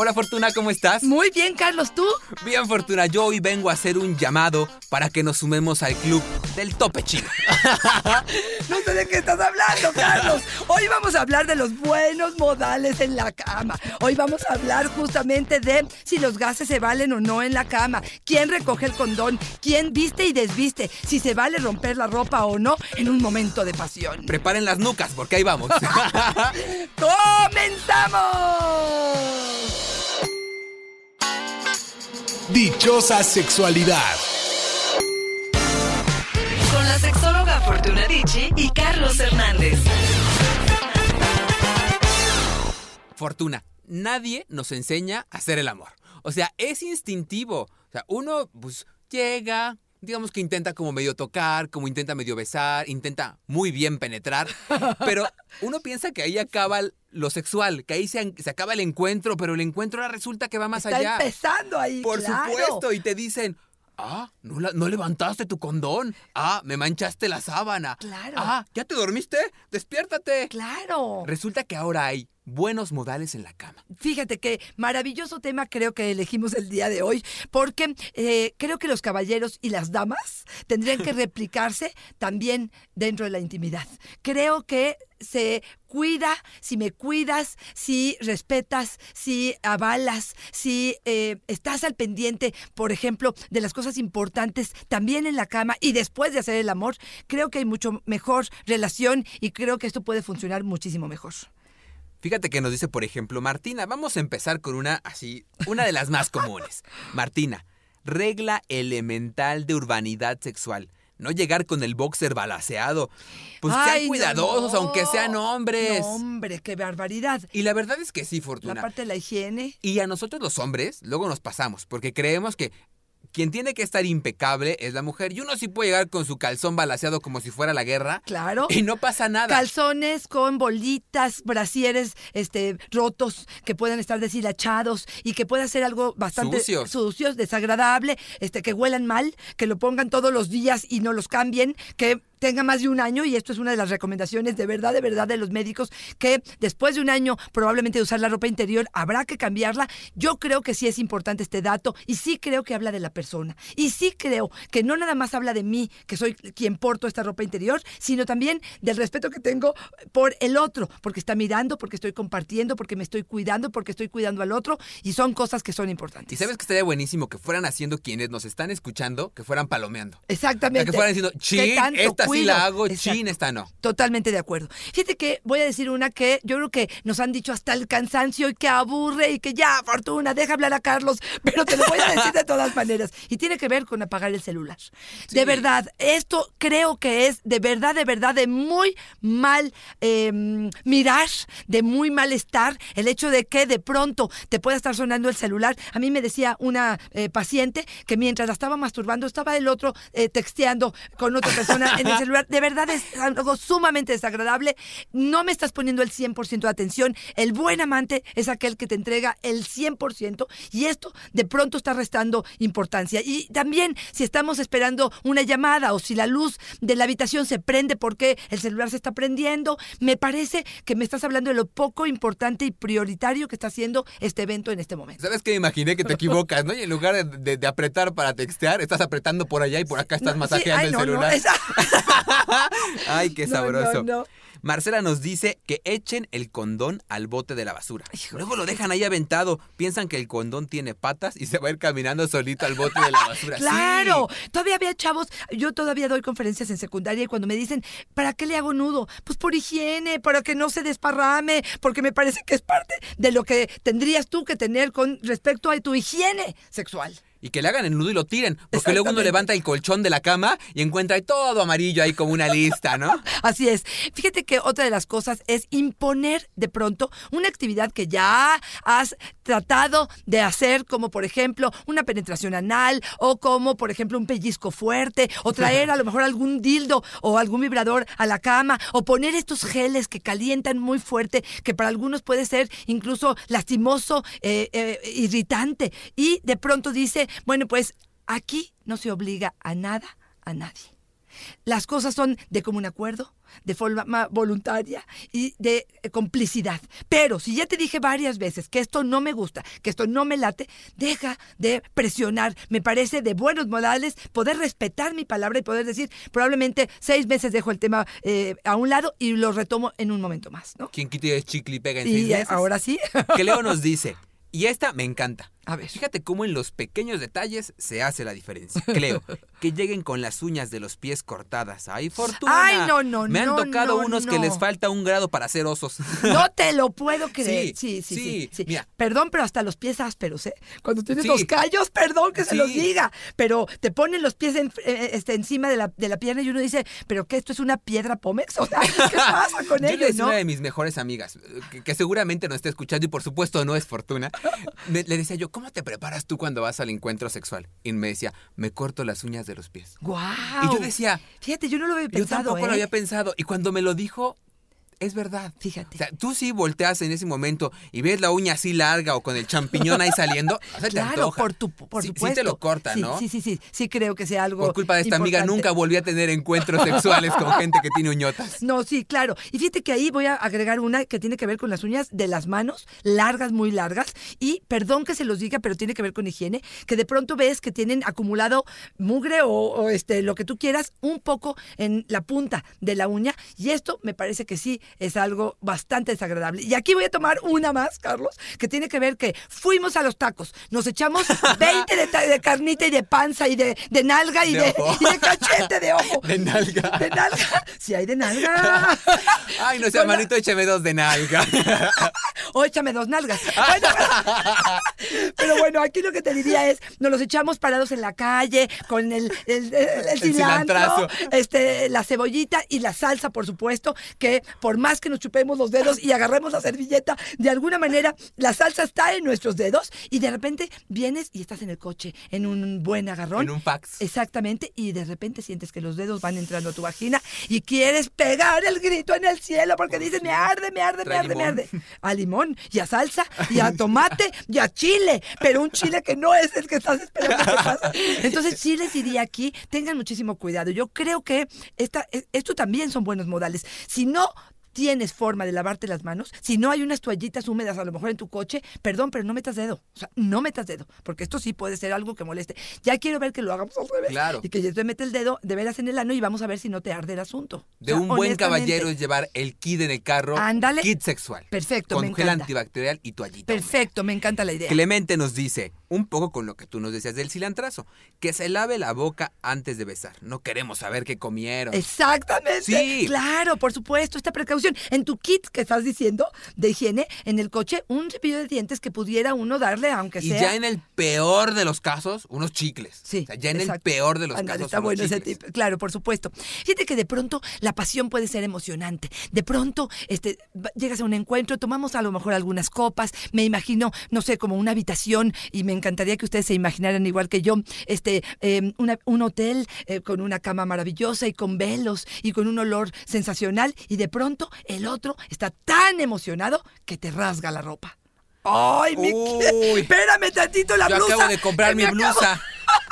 Hola Fortuna, ¿cómo estás? Muy bien, Carlos, ¿tú? Bien, Fortuna, yo hoy vengo a hacer un llamado para que nos sumemos al club del tope chino. no sé de qué estás hablando, Carlos. Hoy vamos a hablar de los buenos modales en la cama. Hoy vamos a hablar justamente de si los gases se valen o no en la cama, quién recoge el condón, quién viste y desviste, si se vale romper la ropa o no en un momento de pasión. Preparen las nucas porque ahí vamos. ¡Comenzamos! Dichosa sexualidad. Con la sexóloga Fortuna Dicci y Carlos Hernández. Fortuna, nadie nos enseña a hacer el amor. O sea, es instintivo. O sea, uno pues llega, digamos que intenta como medio tocar, como intenta medio besar, intenta muy bien penetrar, pero uno piensa que ahí acaba lo sexual, que ahí se, acaba el encuentro, pero el encuentro ahora resulta que va más Está allá. empezando ahí, Por claro. supuesto, y te dicen, ah, no, la- no levantaste tu condón, ah, me manchaste la sábana, Claro. ah, ¿ya te dormiste? Despiértate. Claro. Resulta que ahora hay buenos modales en la cama. Fíjate qué maravilloso tema creo que elegimos el día de hoy, porque eh, creo que los caballeros y las damas tendrían que replicarse también dentro de la intimidad. Creo que se cuida, si me cuidas, si respetas, si avalas, si eh, estás al pendiente, por ejemplo, de las cosas importantes también en la cama y después de hacer el amor, creo que hay mucho mejor relación y creo que esto puede funcionar muchísimo mejor. Fíjate que nos dice, por ejemplo, Martina, vamos a empezar con una así, una de las más comunes. Martina, regla elemental de urbanidad sexual. No llegar con el boxer balaseado. Pues Ay, sean cuidadosos, no. aunque sean hombres. No, hombre, qué barbaridad. Y la verdad es que sí, La Fortuna. parte de la higiene. Y a nosotros los hombres, luego nos pasamos, porque creemos que quien tiene que estar impecable es la mujer. Y uno sí puede llegar con su calzón balaseado como si fuera la guerra. Claro. Y no pasa nada. Calzones con bolitas, brasieres este, rotos que puedan estar deshilachados y que pueda ser algo bastante Sucios. sucios, desagradable, este, que huelan mal, que lo pongan todos los días y no los cambien, que tenga más de un año, y esto es una de las recomendaciones de verdad, de verdad de los médicos, que después de un año probablemente de usar la ropa interior habrá que cambiarla. Yo creo que sí es importante este dato y sí creo que habla de la persona. Y sí creo que no nada más habla de mí, que soy quien porto esta ropa interior, sino también del respeto que tengo por el otro, porque está mirando, porque estoy compartiendo, porque me estoy cuidando, porque estoy cuidando al otro, y son cosas que son Y importantes. sabes que estaría buenísimo que fueran haciendo quienes nos están escuchando, que fueran palomeando. O sea, Exactamente. que fueran diciendo, ¿Qué chin, tanto esta sí cuido? la hago, Exacto. chin, esta no. Totalmente de acuerdo. Fíjate que voy a decir una que yo creo que nos han dicho hasta el cansancio y que aburre y que ya, Fortuna, deja hablar a Carlos, pero te lo voy a decir de todas maneras. Y tiene que ver con apagar el celular. De verdad, esto creo que es de verdad, de verdad, de muy mal eh, mirar, de muy mal estar, el hecho de que de pronto te pueda estar sonando el celular. A mí me decía una eh, paciente que mientras la estaba masturbando, estaba el otro eh, texteando con otra persona en el celular. De verdad es algo sumamente desagradable. No me estás poniendo el 100% de atención. El buen amante es aquel que te entrega el 100% y esto de pronto está restando importancia. Y también si estamos esperando una llamada o si la luz de la habitación se prende porque el celular se está prendiendo, me parece que me estás hablando de lo poco importante y prioritario que está haciendo este evento en este momento. ¿Sabes qué? Imaginé que te equivocas, ¿no? Y en lugar de, de- de apretar para textear, estás apretando por allá y por acá estás No, sí, masajeando ay, el no, no, celular. esa- Ay, qué sabroso. no, no. Marcela nos dice que echen el condón al bote de la basura. Luego lo dejan ahí aventado. Piensan que el condón tiene patas y se va a ir caminando solito al bote de la basura. Sí. Claro, todavía había chavos, yo todavía doy conferencias en secundaria y cuando me dicen, ¿para qué le hago nudo? Pues por higiene, para que no se desparrame, porque me parece que es parte de lo que tendrías tú que tener con respecto a tu higiene sexual. Y que le hagan el nudo y lo tiren. Porque luego uno levanta el colchón de la cama y encuentra ahí todo amarillo ahí como una lista, ¿no? Así es. Fíjate que otra de las cosas es imponer de pronto una actividad que ya has tratado de hacer, como por ejemplo una penetración anal o como por ejemplo un pellizco fuerte o traer a lo mejor algún dildo o algún vibrador a la cama o poner estos geles que calientan muy fuerte que para algunos puede ser incluso lastimoso, eh, eh, irritante y de pronto dice, bueno pues aquí no se obliga a nada, a nadie. Las cosas son de común acuerdo, de forma voluntaria y de eh, complicidad. Pero si ya te dije varias veces que esto no me gusta, que esto no me late, deja de presionar. Me parece de buenos modales poder respetar mi palabra y poder decir, probablemente seis meses dejo el tema eh, a un lado y lo retomo en un momento más, ¿no? ¿Quién quita es chicle y pega en Y seis meses? ahora sí. Que Leo nos dice, y esta me encanta. A ver. Fíjate cómo en los pequeños detalles se hace la diferencia. Creo que lleguen con las uñas de los pies cortadas. ¡Ay, fortuna! Ay, no, no, Me han no, tocado no, unos que no. les falta un grado para ser osos. No te lo puedo creer. Sí, Sí, sí, sí. sí, sí. mira. Perdón, pero hasta los pies ásperos, ¿eh? Cuando tienes Sí. los callos, perdón que se los diga. Pero te ponen los pies en- eh, este, encima de la, de la pierna y uno dice, ¿pero qué? ¿Esto es una piedra pómex? O sea, ¿qué pasa con Yo le ellos, decía no? una de mis mejores amigas, eh, que, que seguramente no está escuchando y por supuesto no es Fortuna, me- le decía yo, ¿cómo te preparas tú cuando vas al encuentro sexual? Y me decía, me corto las uñas de los pies. ¡Guau! Y yo decía, Fíjate, yo no lo había yo pensado, tampoco ¿eh? lo había pensado. Y cuando me lo dijo, es verdad. Fíjate. O sea, tú sí volteas en ese momento y ves la uña así larga o con el champiñón ahí saliendo, o sea, te Claro, antoja. por, tu, por Sí- sí supuesto. te lo corta, Sí, ¿no? Sí, sí, sí. Sí creo que sea algo Por culpa de esta amiga nunca volví a tener encuentros sexuales con gente que tiene uñotas. No, sí, claro. Y fíjate que ahí voy a agregar una que tiene que ver con las uñas de las manos, largas, muy largas. Y perdón que se los diga, pero tiene que ver con higiene, que de pronto ves que tienen acumulado mugre o, o, este, lo que tú quieras un poco en la punta de la uña. Y esto me parece que sí es algo bastante desagradable. Y aquí voy a tomar una más, Carlos, que tiene que ver que fuimos a los tacos, nos echamos 20 de, ta- de carnita y de panza y de, de nalga y De de, ojo. y de cachete de ojo. De nalga. De nalga. Sí hay de nalga. Ay, no sea Con la- écheme dos de nalga. O échame dos nalgas. Bueno, pero, pero bueno, aquí lo que te diría es, nos los echamos parados en la calle, con el, el, el- el cilantro, este, la cebollita y la salsa, por supuesto, que por más que nos chupemos los dedos y agarremos la servilleta, de alguna manera la salsa está en nuestros dedos y de repente vienes y estás en el coche, en un buen agarrón. En un fax. Exactamente, y de repente sientes que los dedos van entrando a tu vagina y quieres pegar el grito en el cielo porque dices, me arde, me arde, me arde, me arde. A limón, y a salsa, y a tomate, y a chile, pero un chile que no es el que estás esperando que pase. Entonces sí les diría aquí, tengan muchísimo cuidado. Yo creo que esta, e- esto también son buenos modales. Si no tienes forma de lavarte las manos, si no hay unas toallitas húmedas a lo mejor en tu coche, perdón, pero no metas dedo. O sea, no metas dedo, porque esto sí puede ser algo que moleste. Ya quiero ver que lo hagamos al revés. Claro. Y que ya te mete el dedo de veras en el ano y vamos a ver si no te arde el asunto. De O sea, un buen caballero es llevar el kit en el carro. Ándale. Kit sexual. Perfecto, Con me gel encanta. antibacterial y toallita. húmeda. Perfecto, me encanta la idea. Clemente nos dice, un poco con lo que tú nos decías del cilantrazo, que se lave la boca antes de besar. No queremos saber qué comieron. Exactamente. Sí. Claro, por supuesto, esta precaución. En tu kit que estás diciendo de higiene, en el coche, un cepillo de dientes que pudiera uno darle, aunque Y sea. ya en el peor de los casos, unos chicles. Sí. O sea, ya en el peor de los casos. Está unos bueno ese chicles. tip. Claro, por supuesto. Fíjate que de pronto la pasión puede ser emocionante. De pronto este, llegas a un encuentro, tomamos a lo mejor algunas copas. Me imagino, no sé, como una habitación y me encantaría que ustedes se imaginaran igual que yo, este, eh, una- un hotel eh, con una cama maravillosa y con velos y con un olor sensacional. Y de pronto el otro está tan emocionado que te rasga la ropa. ¡Ay, mi! Uy. Espérame tantito la Yo blusa. acabo de comprar que mi me acabo- blusa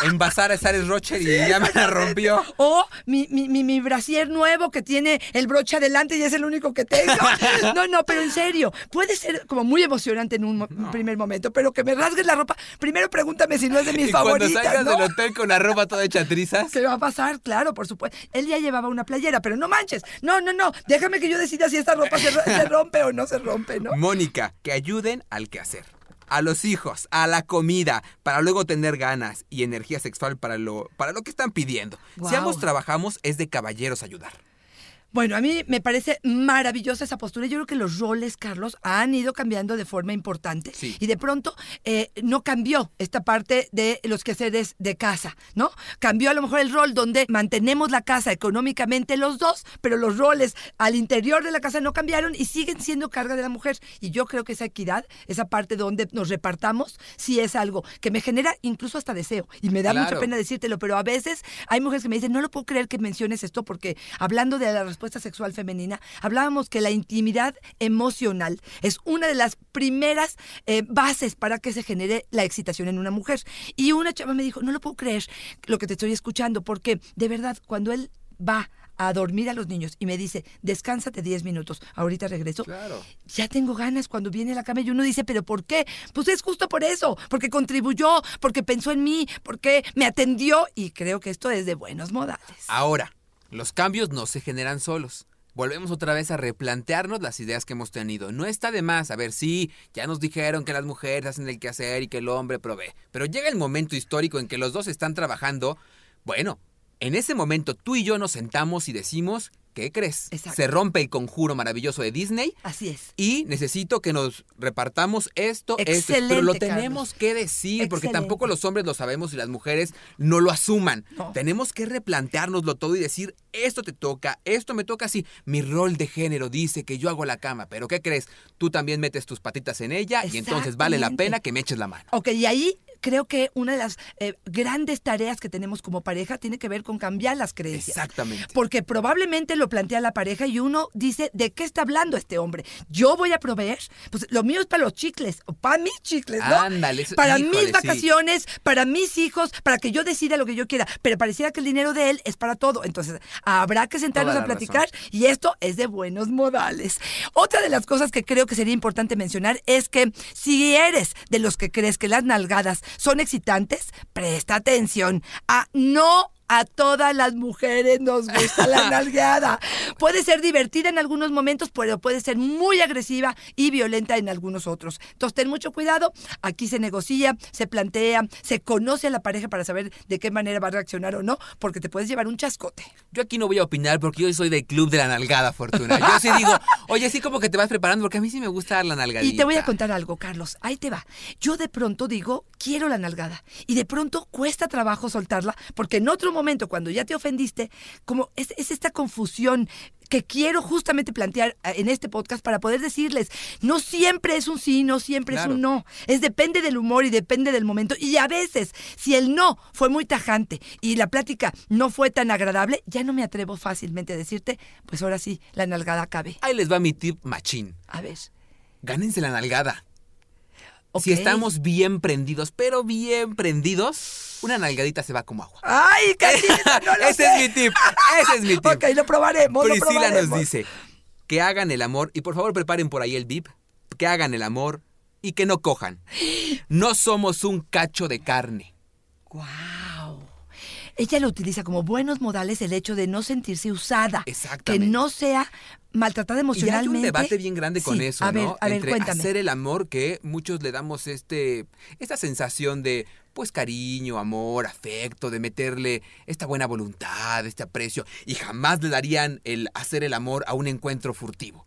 en Bazar a Sares Rocher y ya me la rompió. O mi, mi, mi, mi brasier nuevo que tiene el broche adelante y es el único que tengo. No, no, pero en serio, puede ser como muy emocionante en un, primer momento, pero que me rasgues la ropa. Primero pregúntame si no es de mis y cuando favoritas, salgas ¿no? del hotel con la ropa toda hecha trizas. ¿Qué va a pasar? Claro, por supuesto. Él ya llevaba una playera, pero no manches. No, no, no. Déjame que yo decida si esta ropa se, ro- se rompe o no se rompe, ¿no? Mónica, que ayuden al quehacer. A los hijos, a la comida, para luego tener ganas y energía sexual para lo, para lo que están pidiendo. Si ambos trabajamos, es de caballeros ayudar. Bueno, a mí me parece maravillosa esa postura. Yo creo que los roles, Carlos, han ido cambiando de forma importante. Sí. Y de pronto eh, no cambió esta parte de los quehaceres de casa, ¿no? Cambió a lo mejor el rol donde mantenemos la casa económicamente los dos, pero los roles al interior de la casa no cambiaron y siguen siendo carga de la mujer. Y yo creo que esa equidad, esa parte donde nos repartamos, sí es algo que me genera incluso hasta deseo. Y me da mucha pena decírtelo, pero a veces hay mujeres que me dicen, no lo puedo creer que menciones esto porque hablando de la respuesta sexual femenina, hablábamos que la intimidad emocional es una de las primeras eh, bases para que se genere la excitación en una mujer. Y una chava me dijo, no lo puedo creer lo que te estoy escuchando, porque de verdad, cuando él va a dormir a los niños y me dice, descánsate 10 minutos, ahorita regreso. Claro. Ya tengo ganas cuando viene a la cama y uno dice, pero ¿por qué? Pues es justo por eso, porque contribuyó, porque pensó en mí, porque me atendió y creo que esto es de buenos modales. Ahora, los cambios no se generan solos. Volvemos otra vez a replantearnos las ideas que hemos tenido. No está de más. A ver, sí, ya nos dijeron que las mujeres hacen el quehacer y que el hombre provee. Pero llega el momento histórico en que los dos están trabajando. Bueno, en ese momento tú y yo nos sentamos y decimos, ¿qué crees? Exacto. Se rompe el conjuro maravilloso de Disney Así es. y necesito que nos repartamos esto, esto. Pero lo Carlos. tenemos que decir, porque tampoco los hombres lo sabemos y las mujeres no lo asuman. No. Tenemos que replanteárnoslo todo y decir, esto te toca, esto me toca así. Mi rol de género dice que yo hago la cama, pero ¿qué crees? Tú también metes tus patitas en ella y entonces vale la pena que me eches la mano. Ok, y ahí creo que una de las eh, grandes tareas que tenemos como pareja tiene que ver con cambiar las creencias. Exactamente. Porque probablemente lo plantea la pareja y uno dice, ¿de qué está hablando este hombre? Yo voy a proveer, pues lo mío es para los chicles, o para mis chicles, ¿no? Ándale, para híjole, mis sí. vacaciones, para mis hijos, para que yo decida lo que yo quiera. Pero pareciera que el dinero de él es para todo. Entonces, habrá que sentarnos Toda a la platicar y esto es de buenos modales. Otra de las cosas que creo que sería importante mencionar es que si eres de los que crees que las nalgadas son excitantes, presta atención a no a todas las mujeres nos gusta la nalgueada. Puede ser divertida en algunos momentos, pero puede ser muy agresiva y violenta en algunos otros. Entonces, ten mucho cuidado. Aquí se negocia, se plantea, se conoce a la pareja para saber de qué manera va a reaccionar o no, porque te puedes llevar un chascote. Yo aquí no voy a opinar porque yo soy del club de la nalgada, Fortuna. Yo sí digo, oye, sí como que te vas preparando porque a mí sí me gusta la nalgadita. Y te voy a contar algo, Carlos. Ahí te va. Yo de pronto digo, quiero la nalgada. Y de pronto cuesta trabajo soltarla, porque en otro momento, cuando ya te ofendiste, como es esta confusión que quiero justamente plantear eh, en este podcast para poder decirles, no siempre es un sí, no siempre es un no. Es depende del humor y depende del momento. Y a veces, si el no fue muy tajante y la plática no fue tan agradable, ya no me atrevo fácilmente a decirte, pues ahora sí, la nalgada cabe. Ahí les va mi tip machín. A ver. Gánense la nalgada. Si estamos bien prendidos, pero bien prendidos, una nalgadita se va como agua. ¡Ay, Carlita! No lo Ese sé. es mi tip. Ese es mi tip. Ok, lo probaremos. lo Priscila nos probaremos. dice que hagan el amor, y por favor preparen por ahí el VIP, que hagan el amor y que no cojan. No somos un cacho de carne. ¡Guau! Ella lo utiliza como buenos modales el hecho de no sentirse usada. Que no sea maltratada Y hay emocionalmente. un debate bien grande con Sí, eso, A ver, ¿no? a ver, Entre cuéntame. hacer el amor que muchos le damos este esta sensación de pues cariño, amor, afecto, de meterle esta buena voluntad, este aprecio y jamás le darían el hacer el amor a un encuentro furtivo.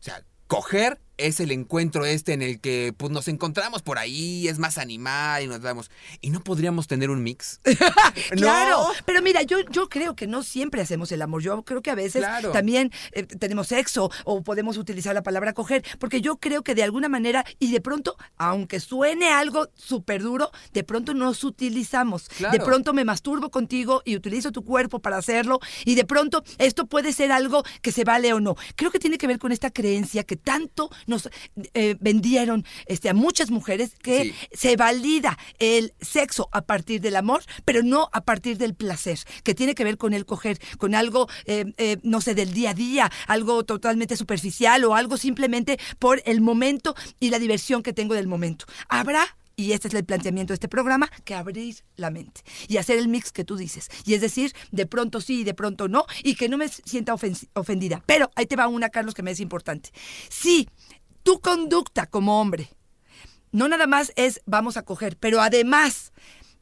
O sea, coger es el encuentro este en el que pues nos encontramos por ahí, es más animal y nos damos y no podríamos tener un mix. Claro, No. pero mira, yo, yo creo que no siempre hacemos el amor. Yo creo que a veces Claro. también eh, tenemos sexo o podemos utilizar la palabra coger, porque yo creo que de alguna manera, y de pronto, aunque suene algo súper duro, de pronto nos utilizamos. Claro. De pronto me masturbo contigo y utilizo tu cuerpo para hacerlo, y de pronto esto puede ser algo que se vale o no. Creo que tiene que ver con esta creencia que tanto nos eh, vendieron este, a muchas mujeres que Sí. se valida el sexo a partir del amor, pero no a partir del placer, que tiene que ver con el coger, con algo, eh, eh, no sé, del día a día, algo totalmente superficial o algo simplemente por el momento y la diversión que tengo del momento. Habrá y este es el planteamiento de este programa, que abrir la mente y hacer el mix que tú dices. Y es decir, de pronto sí y de pronto no, y que no me sienta ofen- ofendida. Pero ahí te va una, Carlos, que me es importante. Si tu conducta como hombre no nada más es vamos a coger, pero además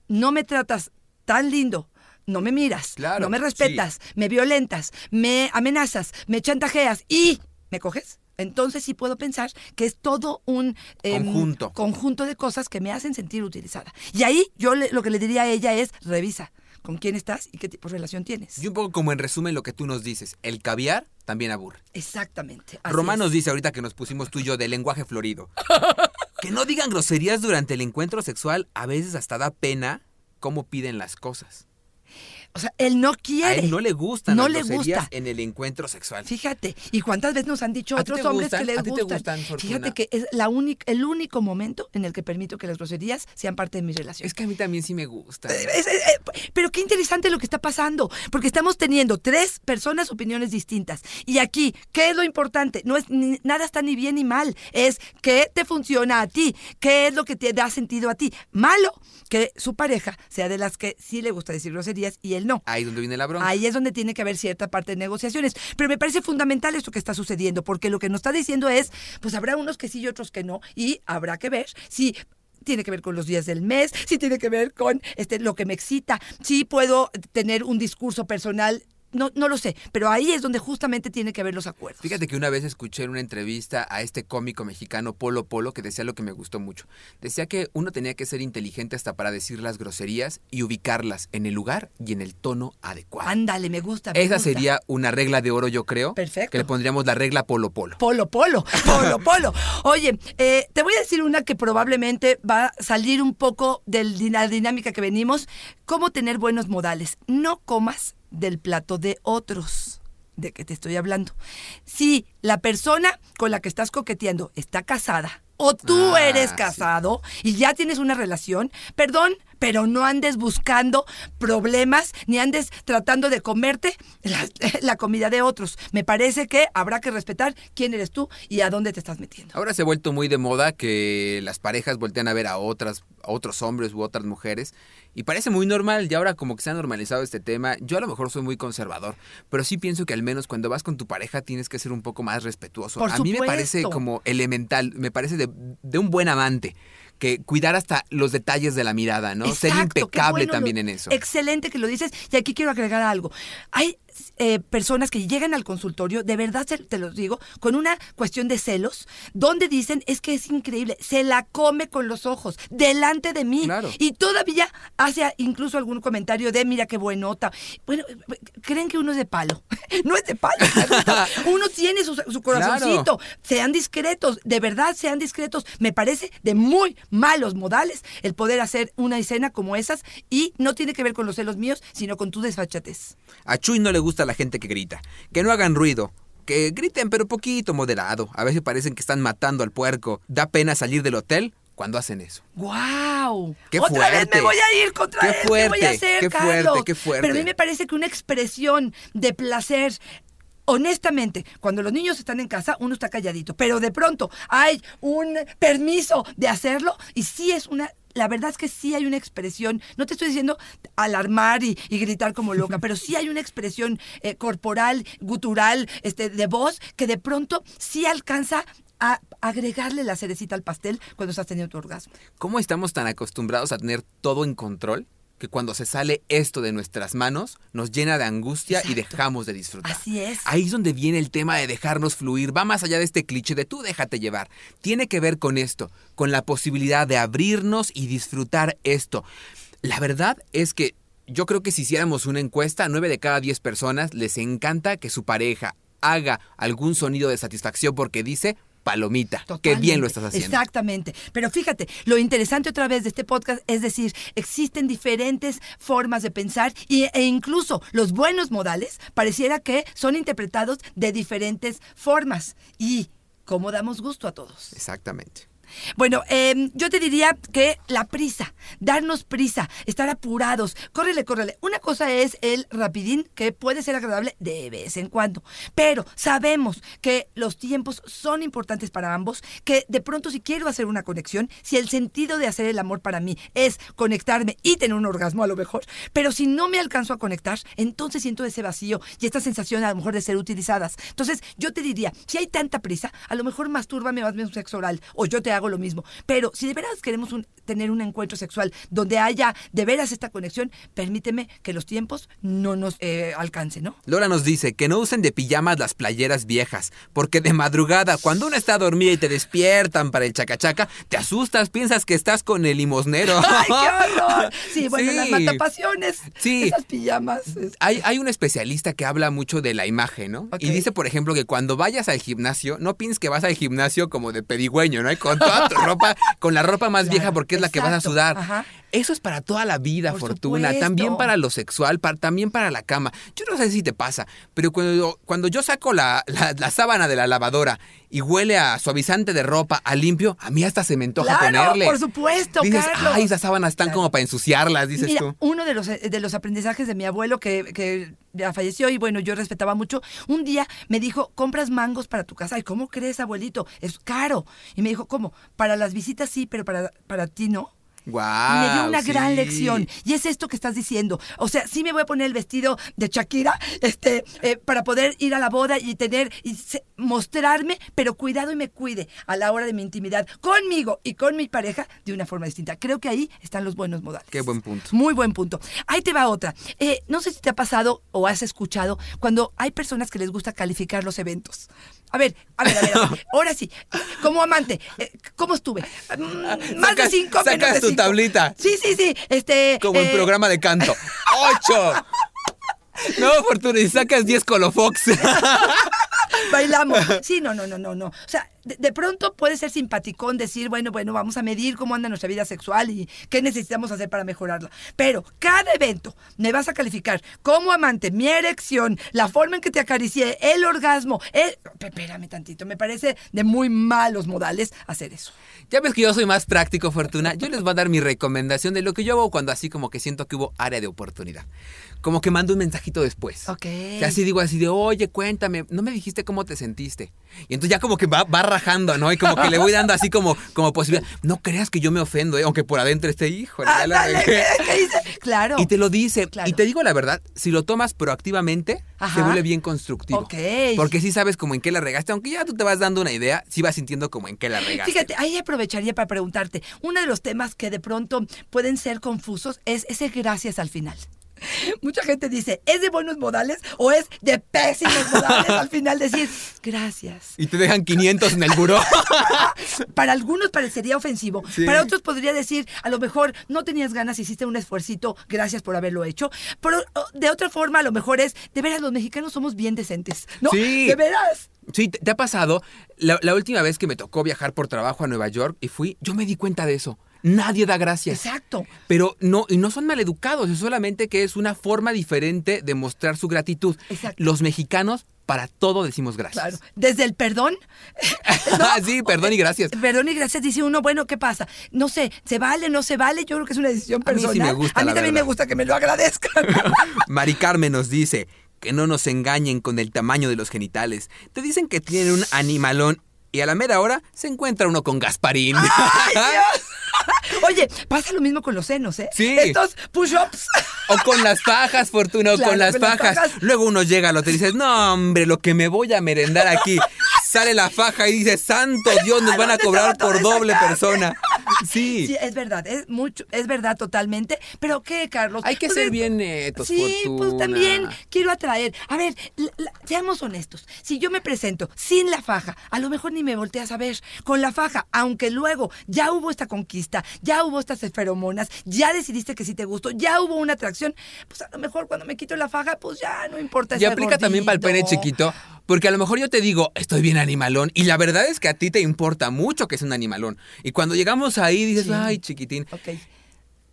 no me tratas tan lindo, no me miras, Claro, no me sí. respetas, me violentas, me amenazas, me chantajeas y me coges. Entonces sí puedo pensar que es todo un em, Conjunto. conjunto de cosas que me hacen sentir utilizada. Y ahí yo le- lo que le diría a ella es revisa con quién estás y qué tipo de relación tienes. Y un poco como en resumen lo que tú nos dices, el caviar también aburre. Exactamente. Román nos dice ahorita que nos pusimos tú y yo de lenguaje florido. que no digan groserías durante el encuentro sexual, a veces hasta da pena cómo piden las cosas. O sea, él no A quiere. él no le gustan No las le gusta. en el encuentro sexual. Fíjate, y cuántas veces nos han dicho ¿A otros hombres gustan? que les ¿A ti te gustan. Fíjate que es la única, el único momento en el que permito que las groserías sean parte de mi relación. Es que a mí también sí me gusta. Eh, es- eh, pero qué interesante lo que está pasando, porque estamos teniendo tres personas opiniones distintas. Y aquí, ¿qué es lo importante? No es ni- nada está ni bien ni mal, es qué te funciona a ti, qué es lo que te da sentido a ti. Malo que su pareja sea de las que sí le gusta decir groserías y él no. Ahí donde viene la bronca. Ahí es donde tiene que haber cierta parte de negociaciones. Pero me parece fundamental esto que está sucediendo, porque lo que nos está diciendo es, pues habrá unos que sí y otros que no, y habrá que ver si tiene que ver con los días del mes, si tiene que ver con este, lo que me excita, si puedo tener un discurso personal. No, no lo sé, pero ahí es donde justamente tiene que haber los acuerdos. Fíjate que una vez escuché en una entrevista a este cómico mexicano Polo Polo que decía lo que me gustó mucho. Decía que uno tenía que ser inteligente hasta para decir las groserías y ubicarlas en el lugar y en el tono adecuado. Ándale, me gusta. me Esa gusta. sería una regla de oro, yo creo. Perfecto. Que le pondríamos la regla Polo Polo. Polo, polo, polo, polo. Oye, eh, te voy a decir una que probablemente va a salir un poco de la dinámica que venimos. Cómo tener buenos modales. No comas del plato de otros. ¿De qué te estoy hablando? Si la persona con la que estás coqueteando está casada o tú Ah, eres sí. casado y ya tienes una relación, perdón, pero no andes buscando problemas ni andes tratando de comerte la, la comida de otros. Me parece que habrá que respetar quién eres tú y a dónde te estás metiendo. Ahora se ha vuelto muy de moda que las parejas voltean a ver a otras, a otros hombres u otras mujeres y parece muy normal y ahora como que se ha normalizado este tema. Yo a lo mejor soy muy conservador, pero sí pienso que al menos cuando vas con tu pareja tienes que ser un poco más respetuoso. Por a mí me parece como elemental, me parece de, de un buen amante que cuidar hasta los detalles de la mirada, ¿no? Ser Exacto, impecable bueno también lo- en eso. Excelente que lo dices. Y aquí quiero agregar algo. Hay eh, personas que llegan al consultorio, de verdad se- te los digo, con una cuestión de celos, donde dicen, es que es increíble, se la come con los ojos, delante de mí. Claro. Y todavía hace incluso algún comentario de, mira qué buenota. Bueno, creen que uno es de palo. no es de palo. Uno tiene su, su corazoncito. Sean discretos, de verdad sean discretos. Me parece de muy malos modales el poder hacer una escena como esas y no tiene que ver con los celos míos, sino con tu desfachatez. A Chuy no le gusta la gente que grita. Que no hagan ruido. Que griten pero poquito moderado. A veces parecen que están matando al puerco. Da pena salir del hotel cuando hacen eso. ¡Guau! ¡Qué Otra vez fuerte! me voy a ir contra ¡Qué él. ¿Qué voy a fuerte! hacer, ¡Qué fuerte, Carlos? qué fuerte! Pero a mí me parece que una expresión de placer. Honestamente, cuando los niños están en casa, uno está calladito, pero de pronto hay un permiso de hacerlo y sí es una la verdad es que sí hay una expresión, no te estoy diciendo alarmar y, y gritar como loca, pero sí hay una expresión eh, corporal, gutural, este, de voz, que de pronto sí alcanza a agregarle la cerecita al pastel cuando estás teniendo tu orgasmo. ¿Cómo estamos tan acostumbrados a tener todo en control que cuando se sale esto de nuestras manos nos llena de angustia y dejamos de disfrutar? Así es. Ahí es donde viene el tema de dejarnos fluir. Va más allá de este cliché de tú déjate llevar. Tiene que ver con esto, con la posibilidad de abrirnos y disfrutar esto. La verdad es que yo creo que si hiciéramos una encuesta, 9 de cada 10 personas les encanta que su pareja haga algún sonido de satisfacción porque dice palomita. Qué bien lo estás haciendo. Exactamente. Pero fíjate, lo interesante otra vez de este podcast es decir, existen diferentes formas de pensar y, e incluso los buenos modales pareciera que son interpretados de diferentes formas. Y cómo damos gusto a todos. Exactamente. Bueno, eh, yo te diría que la prisa, darnos prisa, estar apurados, córrele, córrele. Una cosa es el rapidín, que puede ser agradable de vez en cuando, pero sabemos que los tiempos son importantes para ambos, que de pronto si quiero hacer una conexión, si el sentido de hacer el amor para mí es conectarme y tener un orgasmo a lo mejor, pero si no me alcanzo a conectar, entonces siento ese vacío y esta sensación a lo mejor de ser utilizadas. Entonces yo te diría, si hay tanta prisa, a lo mejor mastúrbame más bien un sexo oral o yo te hago lo mismo. Pero si de veras queremos un- tener un encuentro sexual donde haya de veras esta conexión, permíteme que los tiempos no nos eh, alcancen, ¿no? Lola nos dice que no usen de pijamas las playeras viejas, porque de madrugada, cuando uno está dormida y te despiertan para el chacachaca, te asustas, piensas que estás con el limosnero. ¡Ay, qué horror! Sí, bueno, Sí. las matapasiones, Sí. esas pijamas. Hay, hay un especialista que habla mucho de la imagen, ¿no? Y dice, por ejemplo, que cuando vayas al gimnasio, no pienses que vas al gimnasio como de pedigüeño, ¿no? Con toda tu ropa, con la ropa más Claro, vieja porque es la que vas a sudar. Ajá. Eso es para toda la vida, Por Fortuna. supuesto. También para lo sexual, para- también para la cama. Yo no sé si te pasa, pero cuando, cuando yo saco la, la- la sábana de la lavadora y huele a suavizante de ropa, a limpio, a mí hasta se me antoja Claro, ponerle. por supuesto, Dices, Carlos. ay, esas sábanas están Claro. como para ensuciarlas, dices Mira, tú. uno de los, eh, de los aprendizajes de mi abuelo que, que ya falleció y bueno, yo respetaba mucho, un día me dijo, compras mangos para tu casa. Ay, ¿cómo crees, abuelito? Es caro. Y me dijo, ¿cómo? Para las visitas sí, pero para, para ti no. Guau, me dio una gran lección. Y es esto que estás diciendo. O sea, sí me voy a poner el vestido de Shakira este, eh, para poder ir a la boda y tener y se- mostrarme, pero cuidado y me cuide a la hora de mi intimidad conmigo y con mi pareja de una forma distinta. Creo que ahí están los buenos modales. Qué buen punto. Muy buen punto. Ahí te va otra. Eh, no sé si te ha pasado o has escuchado cuando hay personas que les gusta calificar los eventos. A ver, a ver, a ver. a ver. Ahora sí, como amante, eh, ¿cómo estuve? Más de Sacas- cinco, menos sacas de tu cinco. tablita. Sí, sí, sí. Este, Como en eh, programa de canto. ¡Ocho! No, Fortuna, y sacas 10 colofox. Bailamos. Sí, no, no, no, no, no. O sea, de, pronto puede ser simpaticón decir, bueno, bueno, vamos a medir cómo anda nuestra vida sexual y qué necesitamos hacer para mejorarla. Pero cada evento me vas a calificar como amante, mi erección, la forma en que te acaricié, el orgasmo, el... Espérame tantito, me parece de muy malos modales hacer eso. Ya ves que yo soy más práctico, Fortuna. Yo les voy a dar mi recomendación de lo que yo hago cuando así como que siento que hubo área de oportunidad. Como que mando un mensajito después. Ok. Que así digo así de, oye, cuéntame, no me dijiste cómo te sentiste. Y entonces ya como que va, va rajando, ¿no? Y como que le voy dando así como, como posibilidad. No creas que yo me ofendo, ¿eh? aunque por adentro esté, hijo, ya la Ándale, regué". ¿qué dice? Claro. Y te lo dice. Claro. Y te digo la verdad, si lo tomas proactivamente, Ajá. se vuelve bien constructivo. Ok. Porque sí sabes como en qué la regaste, aunque ya tú te vas dando una idea, sí vas sintiendo como en qué la regaste. Fíjate, ahí aprovecharía para preguntarte, uno de los temas que de pronto pueden ser confusos es ese gracias al final. Mucha gente dice, ¿es de buenos modales o es de pésimos modales al final decir gracias? Y te dejan 500 en el buró. Para algunos parecería ofensivo, Sí. para otros podría decir, a lo mejor no tenías ganas, hiciste un esfuercito, gracias por haberlo hecho. Pero de otra forma, a lo mejor es, de veras, los mexicanos somos bien decentes, ¿no? Sí. De veras. Sí, ¿te, te ha pasado? La, la última vez que me tocó viajar por trabajo a Nueva York y fui, yo me di cuenta de eso. Nadie da gracias. Exacto. Pero no, y no son maleducados, es solamente que es una forma diferente de mostrar su gratitud. Exacto. Los mexicanos, para todo decimos gracias. Claro. Desde el perdón. Ah, sí, perdón y gracias. Perdón y gracias, dice uno, bueno, ¿qué pasa? No sé, ¿se vale, no se vale? Yo creo que es una decisión A mí sí personal. me gusta, A mí la también me gusta que me lo agradezcan. Mari Carmen nos dice que no nos engañen con el tamaño de los genitales. Te dicen que tienen un animalón y a la mera hora se encuentra uno con Gasparín. ¡Ay, Dios! Oye, pasa lo mismo con los senos, ¿eh? Sí. Estos push-ups. O con las fajas, Fortuna, o Claro, con las con las fajas. fajas. Luego uno llega al hotel y dices, no, hombre, lo que me voy a merendar aquí. Sale la faja y dice, santo Dios, nos van a cobrar por doble persona. Sí. Sí, es verdad, es mucho, es verdad totalmente. Pero ¿qué, Carlos? Hay que Pues ser bien netos, Sí, pues también quiero atraer. A ver, la- la- seamos honestos. Si yo me presento sin la faja, a lo mejor ni me volteas a ver. Con la faja, aunque luego ya hubo esta conquista, ya hubo estas feromonas, ya decidiste que sí te gustó, ya hubo una atracción, pues a lo mejor cuando me quito la faja, pues ya no importa. Y aplica también para el pene chiquito, porque a lo mejor yo te digo, estoy bien animalón, y la verdad es que a ti te importa mucho que es un animalón. Y cuando llegamos ahí dices, Sí. ay, chiquitín. Ok.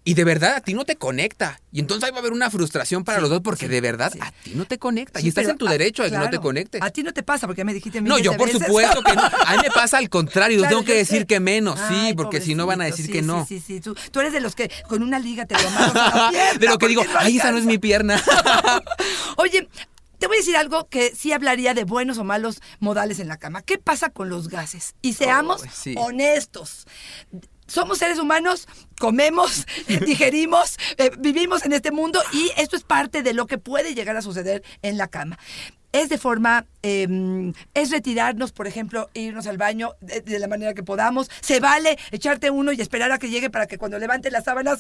Y de verdad a ti no te conecta. Y entonces ahí va a haber una frustración para Sí, los dos porque sí, de verdad sí. a ti no te conecta. Y estás en tu a- derecho de que no te claro, conecte. A ti no te pasa porque me dijiste No, yo por veces. supuesto que no. A mí me pasa al contrario. Claro, tengo que decir sé. que menos, sí, porque si no van a decir que no. Sí, sí, sí. Tú, tú eres de los que con una liga te lo amarras a la pierna de lo que digo, no ay, esa no es alcanza". mi pierna. Oye, te voy a decir algo que sí hablaría de buenos o malos modales en la cama. ¿Qué pasa con los gases? Y seamos Oh, sí. honestos. Somos seres humanos, comemos, digerimos, eh, vivimos en este mundo y esto es parte de lo que puede llegar a suceder en la cama. Es de forma, eh, es retirarnos, por ejemplo, irnos al baño de, la manera que podamos. Se vale echarte uno y esperar a que llegue para que cuando levante las sábanas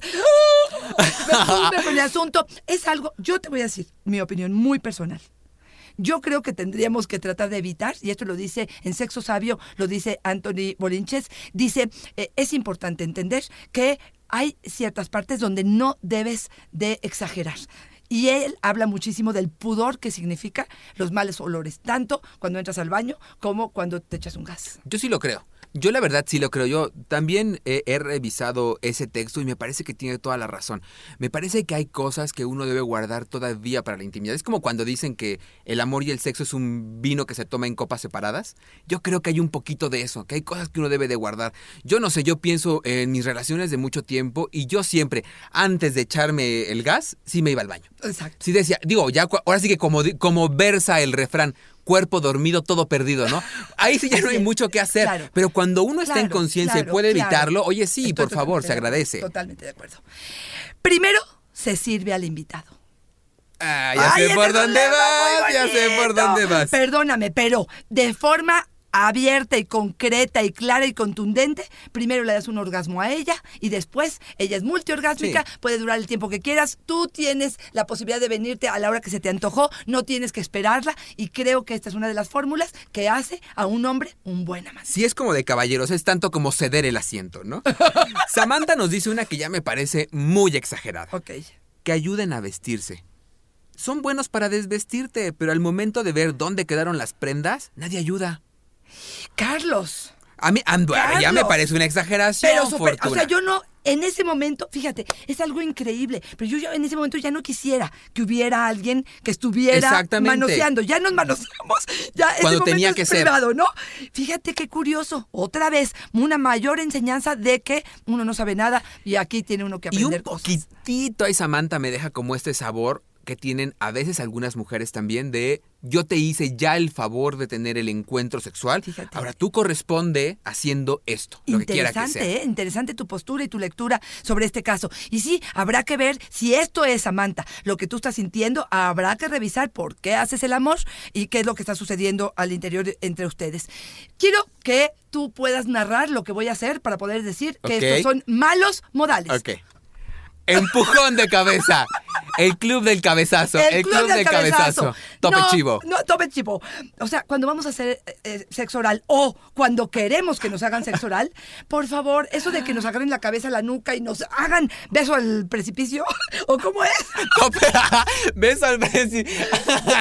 me con el asunto. Es algo, yo te voy a decir mi opinión muy personal. Yo creo que tendríamos que tratar de evitar, y esto lo dice en Sexo Sabio, lo dice Anthony Bolinches, dice, eh, es importante entender que hay ciertas partes donde no debes de exagerar. Y él habla muchísimo del pudor que significa los males olores, tanto cuando entras al baño como cuando te echas un gas. Yo sí lo creo. Yo la verdad sí lo creo. Yo también he, he revisado ese texto y me parece que tiene toda la razón. Me parece que hay cosas que uno debe guardar todavía para la intimidad. Es como cuando dicen que el amor y el sexo es un vino que se toma en copas separadas. Yo creo que hay un poquito de eso, que hay cosas que uno debe de guardar. Yo no sé, yo pienso en mis relaciones de mucho tiempo y yo siempre, antes de echarme el gas, sí me iba al baño. Exacto. Sí decía, digo, ya ahora sí que como, como versa el refrán, cuerpo dormido, todo perdido, ¿no? Ahí sí ya no hay mucho que hacer. Claro. Pero cuando uno está en conciencia y puede evitarlo, oye, sí, Estoy por favor, se agradece. Totalmente de acuerdo. Primero, se sirve al invitado. Ah, ya Ay, sé por dónde vas, ya sé por dónde vas. Perdóname, pero de forma abierta y concreta y clara y contundente, primero le das un orgasmo a ella y después ella es multiorgásmica, Sí. puede durar el tiempo que quieras, tú tienes la posibilidad de venirte a la hora que se te antojó, no tienes que esperarla y creo que esta es una de las fórmulas que hace a un hombre un buen amante. Sí es como de caballeros, es tanto como ceder el asiento, ¿no? Samantha nos dice una que ya me parece muy exagerada. Ok. Que ayuden a vestirse. Son buenos para desvestirte, pero al momento de ver dónde quedaron las prendas, nadie ayuda. Carlos. A mí, ando, ya me Carlos. parece una exageración, Pero super- o sea, yo no, en ese momento, fíjate, es algo increíble, pero yo ya en ese momento ya no quisiera que hubiera alguien que estuviera Exactamente. manoseando. Ya nos manoseamos, ya ese Cuando momento tenía es ser. privado, ¿no? Fíjate qué curioso, otra vez, una mayor enseñanza de que uno no sabe nada y aquí tiene uno que Y un aprender cosas. poquitito ahí Samantha me deja como este sabor que tienen a veces algunas mujeres también de yo te hice ya el favor de tener el encuentro sexual, Fíjate. ahora tú corresponde haciendo esto, lo que quiera que Interesante, sea. ¿eh? Interesante tu postura y tu lectura sobre este caso. Y sí, habrá que ver si esto es, Samantha, lo que tú estás sintiendo. Habrá que revisar por qué haces el amor y qué es lo que está sucediendo al interior entre ustedes. Quiero que tú puedas narrar lo que voy a hacer para poder decir que estos son malos modales. Ok. Empujón de cabeza. El club del cabezazo. El, club, del cabezazo. Tope no, chivo. No, tope chivo. O sea, cuando vamos a hacer eh, eh, sexo oral o cuando queremos que nos hagan sexo oral, por favor, eso de que nos agarren la cabeza, la nuca y nos hagan beso al precipicio, ¿o cómo es? Tope. Beso al precipicio.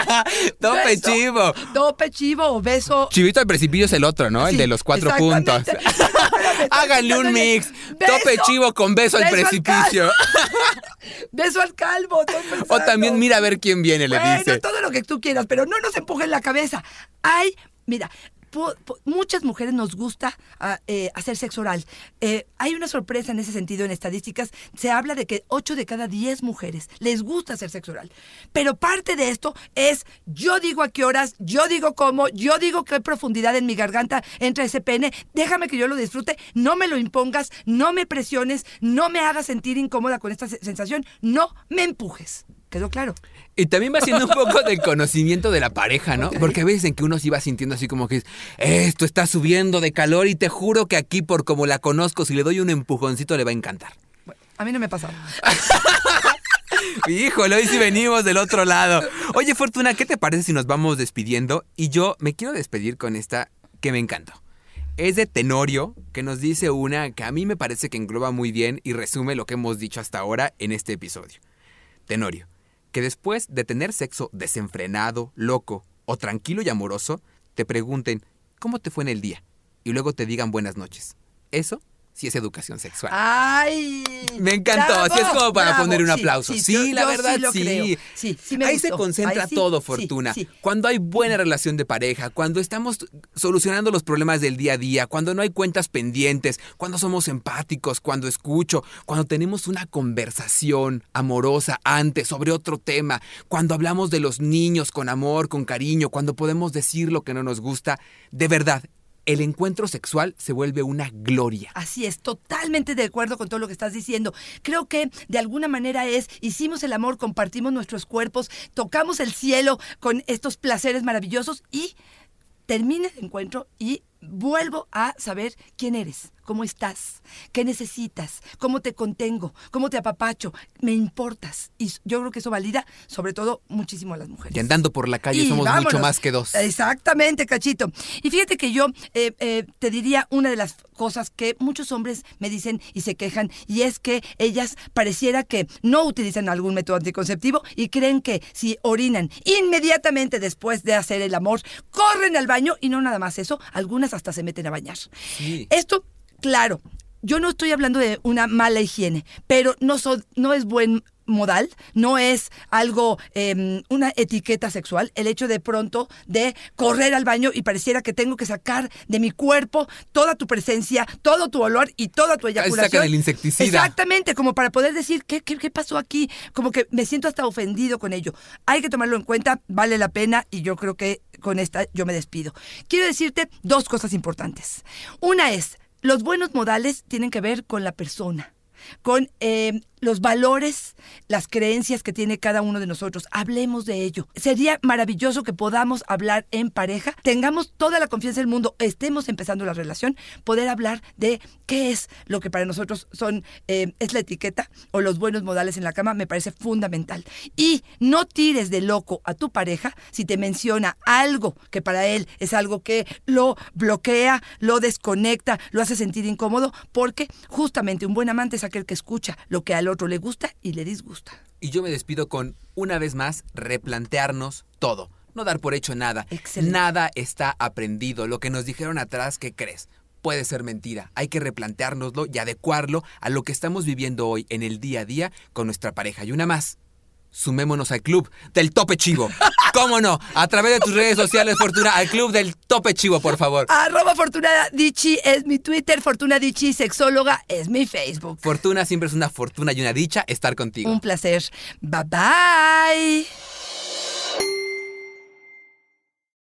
Tope Beso, chivo. Tope chivo o beso. Chivito al precipicio es el otro, ¿no? el de los cuatro puntos. Háganle un mix. beso, Tope chivo con beso al precipicio. Beso al calvo. o también mira a ver quién viene, le Bueno, dice. todo lo que tú quieras, pero no nos empujen la cabeza. Hay, mira, muchas mujeres nos gusta ah, eh, hacer sexo oral. Eh, hay una sorpresa en ese sentido en estadísticas. Se habla de que 8 de cada 10 mujeres les gusta hacer sexo oral. Pero parte de esto es, yo digo a qué horas, yo digo cómo, yo digo qué profundidad en mi garganta entra ese pene. Déjame que yo lo disfrute, no me lo impongas, no me presiones, no me hagas sentir incómoda con esta se- sensación, no me empujes. ¿Quedó claro? Y también va siendo un poco del conocimiento de la pareja, ¿no? Porque a veces en que uno se va sintiendo así como que esto está subiendo de calor y te juro que aquí por como la conozco, si le doy un empujoncito le va a encantar. Bueno, a mí no me ha pasado. Híjole, hoy sí venimos del otro lado. Oye, Fortuna, ¿qué te parece si nos vamos despidiendo? Y yo me quiero despedir con esta que me encantó. Es de Tenorio, que nos dice una que a mí me parece que engloba muy bien y resume lo que hemos dicho hasta ahora en este episodio. Tenorio, que después de tener sexo desenfrenado, loco o tranquilo y amoroso, te pregunten cómo te fue en el día y luego te digan buenas noches. Eso sí es educación sexual. ¡Ay! Me encantó, Bravo, así es como para bravo. poner un Sí, aplauso. Sí, yo- la verdad, lo sí. creo. Me Ahí se concentra Ahí todo, Fortuna. sí. Cuando hay buena relación de pareja, cuando estamos solucionando los problemas del día a día, cuando no hay cuentas pendientes, cuando somos empáticos, cuando escucho, cuando tenemos una conversación amorosa antes sobre otro tema, cuando hablamos de los niños con amor, con cariño, cuando podemos decir lo que no nos gusta, de verdad, el encuentro sexual se vuelve una gloria. Así es, totalmente de acuerdo con todo lo que estás diciendo. Creo que de alguna manera es, hicimos el amor, compartimos nuestros cuerpos, tocamos el cielo con estos placeres maravillosos y termina el encuentro y vuelvo a saber quién eres, ¿Cómo estás? ¿Qué necesitas? ¿Cómo te contengo? ¿Cómo te apapacho? Me importas. Y yo creo que eso valida, sobre todo, muchísimo a las mujeres. Y andando por la calle Y somos mucho más que dos. Exactamente, cachito. Y fíjate que yo eh, eh, te diría una de las cosas que muchos hombres me dicen y se quejan, y es que ellas pareciera que no utilizan algún método anticonceptivo y creen que si orinan inmediatamente después de hacer el amor, corren al baño y no nada más eso, algunas hasta se meten a bañar. Sí. Esto, claro, yo no estoy hablando de una mala higiene, pero no, so- no es buen modal, no es algo, eh, una etiqueta sexual, el hecho de pronto de correr al baño y pareciera que tengo que sacar de mi cuerpo toda tu presencia, todo tu olor y toda tu eyaculación. sacan el insecticida. Exactamente, como para poder decir, ¿qué, qué, qué pasó aquí? Como que me siento hasta ofendido con ello. Hay que tomarlo en cuenta, vale la pena y yo creo que con esta yo me despido. Quiero decirte dos cosas importantes. Una es, los buenos modales tienen que ver con la persona con eh, los valores, las creencias que tiene cada uno de nosotros. Hablemos de ello. Sería maravilloso que podamos hablar en pareja, tengamos toda la confianza del mundo, estemos empezando la relación, poder hablar de qué es lo que para nosotros son eh, es la etiqueta o los buenos modales en la cama, me parece fundamental. Y no tires de loco a tu pareja si te menciona algo que para él es algo que lo bloquea, lo desconecta, lo hace sentir incómodo, porque justamente un buen amante es aquel que escucha lo que al otro le gusta y le disgusta. Y yo me despido con, una vez más, replantearnos todo. No dar por hecho nada. Excelente. Nada está aprendido. Lo que nos dijeron atrás, ¿qué crees? Puede ser mentira. Hay que replanteárnoslo y adecuarlo a lo que estamos viviendo hoy en el día a día con nuestra pareja. Y una más. Sumémonos al club del tope chivo. ¿Cómo no? A través de tus redes sociales, Fortuna, al club del tope chivo, por favor. Arroba Fortuna Dichi es mi Twitter, Fortuna Dichi Sexóloga es mi Facebook. Fortuna siempre es una fortuna y una dicha estar contigo. Un placer. Bye bye.